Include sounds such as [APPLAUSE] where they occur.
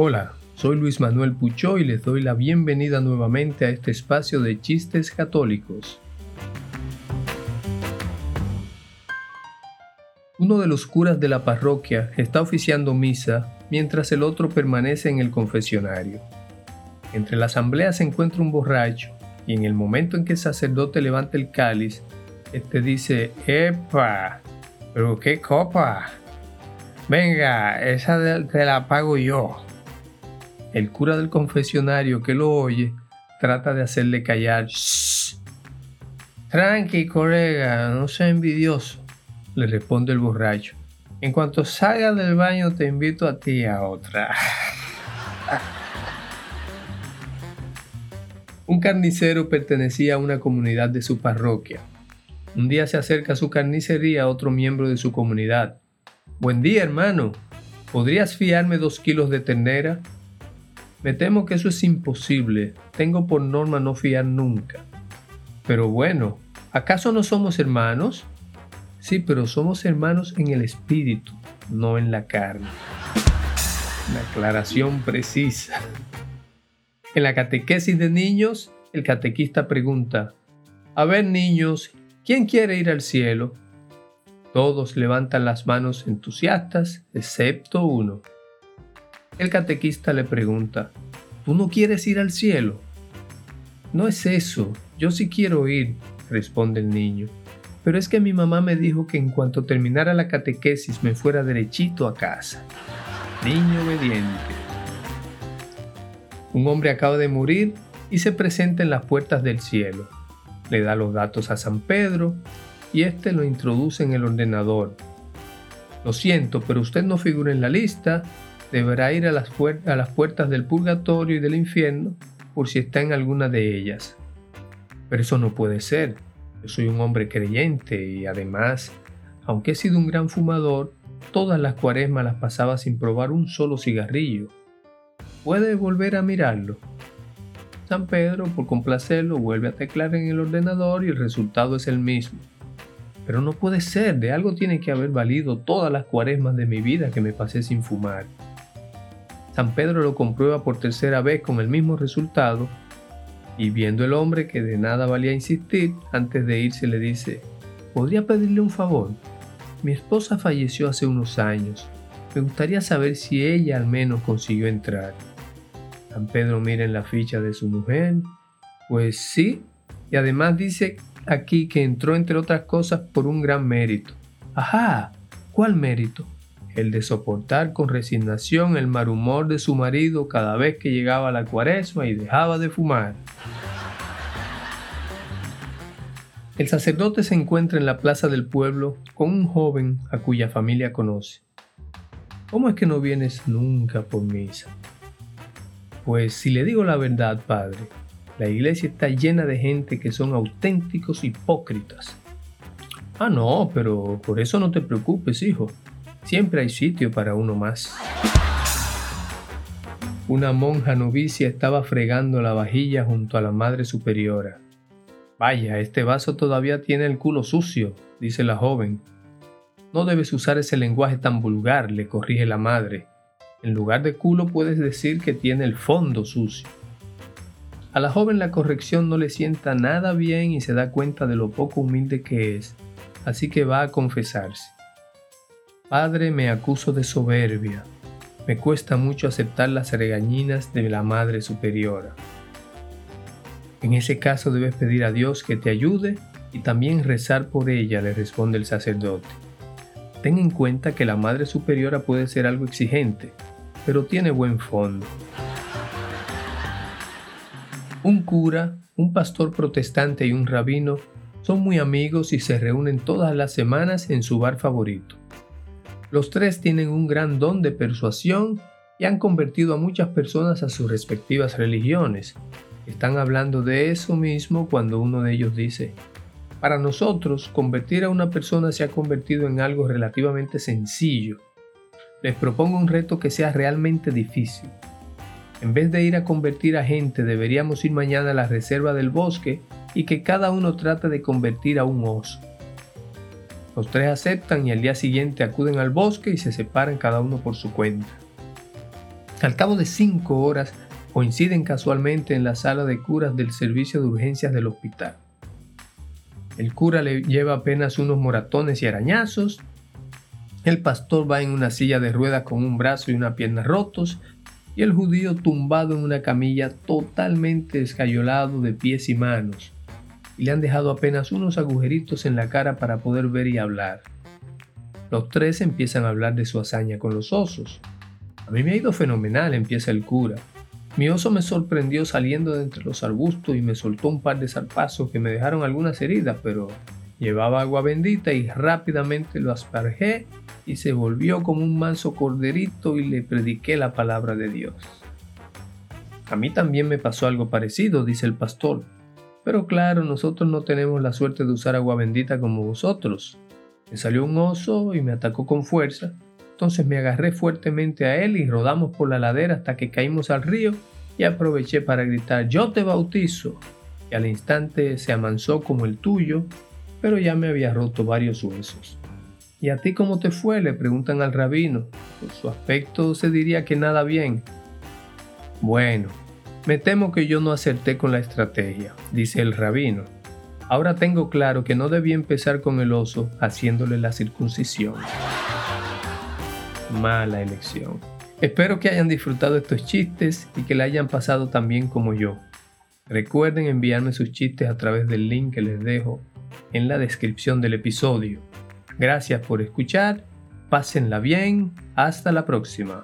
Hola, soy Luis Manuel Puchó y les doy la bienvenida nuevamente a este espacio de chistes católicos. Uno de los curas de la parroquia está oficiando misa mientras el otro permanece en el confesionario. Entre la asamblea se encuentra un borracho y en el momento en que el sacerdote levanta el cáliz, este dice, ¡Epa! ¿Pero qué copa? Venga, esa te la pago yo. El cura del confesionario que lo oye trata de hacerle callar. Shh. Tranqui, colega, no sea envidioso, le responde el borracho. En cuanto salga del baño te invito a ti a otra. [LAUGHS] Un carnicero pertenecía a una comunidad de su parroquia. Un día se acerca a su carnicería otro miembro de su comunidad. Buen día, hermano. ¿Podrías fiarme dos kilos de ternera? Me temo que eso es imposible. Tengo por norma no fiar nunca. Pero bueno, ¿acaso no somos hermanos? Sí, pero somos hermanos en el espíritu, no en la carne. Una aclaración precisa. En la catequesis de niños, el catequista pregunta, a ver niños, ¿quién quiere ir al cielo? Todos levantan las manos entusiastas, excepto uno. El catequista le pregunta, ¿tú no quieres ir al cielo? No es eso, yo sí quiero ir, responde el niño, pero es que mi mamá me dijo que en cuanto terminara la catequesis me fuera derechito a casa. Niño obediente. Un hombre acaba de morir y se presenta en las puertas del cielo. Le da los datos a San Pedro y éste lo introduce en el ordenador. Lo siento, pero usted no figura en la lista deberá ir a las, a las puertas del purgatorio y del infierno por si está en alguna de ellas. Pero eso no puede ser. Yo soy un hombre creyente y además, aunque he sido un gran fumador, todas las cuaresmas las pasaba sin probar un solo cigarrillo. ¿Puede volver a mirarlo? San Pedro, por complacerlo, vuelve a teclar en el ordenador y el resultado es el mismo. Pero no puede ser, de algo tiene que haber valido todas las cuaresmas de mi vida que me pasé sin fumar. San Pedro lo comprueba por tercera vez con el mismo resultado y viendo el hombre que de nada valía insistir, antes de irse le dice, ¿podría pedirle un favor? Mi esposa falleció hace unos años. Me gustaría saber si ella al menos consiguió entrar. San Pedro mira en la ficha de su mujer. Pues sí, y además dice aquí que entró entre otras cosas por un gran mérito. Ajá, ¿cuál mérito? El de soportar con resignación el mal humor de su marido cada vez que llegaba la cuaresma y dejaba de fumar. El sacerdote se encuentra en la plaza del pueblo con un joven a cuya familia conoce. ¿Cómo es que no vienes nunca por misa? Pues si le digo la verdad, padre, la iglesia está llena de gente que son auténticos hipócritas. Ah, no, pero por eso no te preocupes, hijo. Siempre hay sitio para uno más. Una monja novicia estaba fregando la vajilla junto a la Madre Superiora. Vaya, este vaso todavía tiene el culo sucio, dice la joven. No debes usar ese lenguaje tan vulgar, le corrige la madre. En lugar de culo puedes decir que tiene el fondo sucio. A la joven la corrección no le sienta nada bien y se da cuenta de lo poco humilde que es, así que va a confesarse. Padre, me acuso de soberbia. Me cuesta mucho aceptar las regañinas de la Madre Superiora. En ese caso debes pedir a Dios que te ayude y también rezar por ella, le responde el sacerdote. Ten en cuenta que la Madre Superiora puede ser algo exigente, pero tiene buen fondo. Un cura, un pastor protestante y un rabino son muy amigos y se reúnen todas las semanas en su bar favorito. Los tres tienen un gran don de persuasión y han convertido a muchas personas a sus respectivas religiones. Están hablando de eso mismo cuando uno de ellos dice, para nosotros convertir a una persona se ha convertido en algo relativamente sencillo. Les propongo un reto que sea realmente difícil. En vez de ir a convertir a gente, deberíamos ir mañana a la reserva del bosque y que cada uno trate de convertir a un oso. Los tres aceptan y al día siguiente acuden al bosque y se separan cada uno por su cuenta. Al cabo de cinco horas, coinciden casualmente en la sala de curas del servicio de urgencias del hospital. El cura le lleva apenas unos moratones y arañazos. El pastor va en una silla de ruedas con un brazo y una pierna rotos. Y el judío tumbado en una camilla totalmente escayolado de pies y manos. Y le han dejado apenas unos agujeritos en la cara para poder ver y hablar. Los tres empiezan a hablar de su hazaña con los osos. A mí me ha ido fenomenal, empieza el cura. Mi oso me sorprendió saliendo de entre los arbustos y me soltó un par de zarpazos que me dejaron algunas heridas, pero llevaba agua bendita y rápidamente lo asparjé y se volvió como un manso corderito y le prediqué la palabra de Dios. A mí también me pasó algo parecido, dice el pastor. Pero claro, nosotros no tenemos la suerte de usar agua bendita como vosotros. Me salió un oso y me atacó con fuerza, entonces me agarré fuertemente a él y rodamos por la ladera hasta que caímos al río y aproveché para gritar yo te bautizo. Y al instante se amansó como el tuyo, pero ya me había roto varios huesos. ¿Y a ti cómo te fue? le preguntan al rabino. Por su aspecto se diría que nada bien. Bueno, me temo que yo no acerté con la estrategia, dice el rabino. Ahora tengo claro que no debía empezar con el oso haciéndole la circuncisión mala elección. Espero que hayan disfrutado estos chistes y que la hayan pasado tan bien como yo. Recuerden enviarme sus chistes a través del link que les dejo en la descripción del episodio. Gracias por escuchar, pásenla bien, hasta la próxima.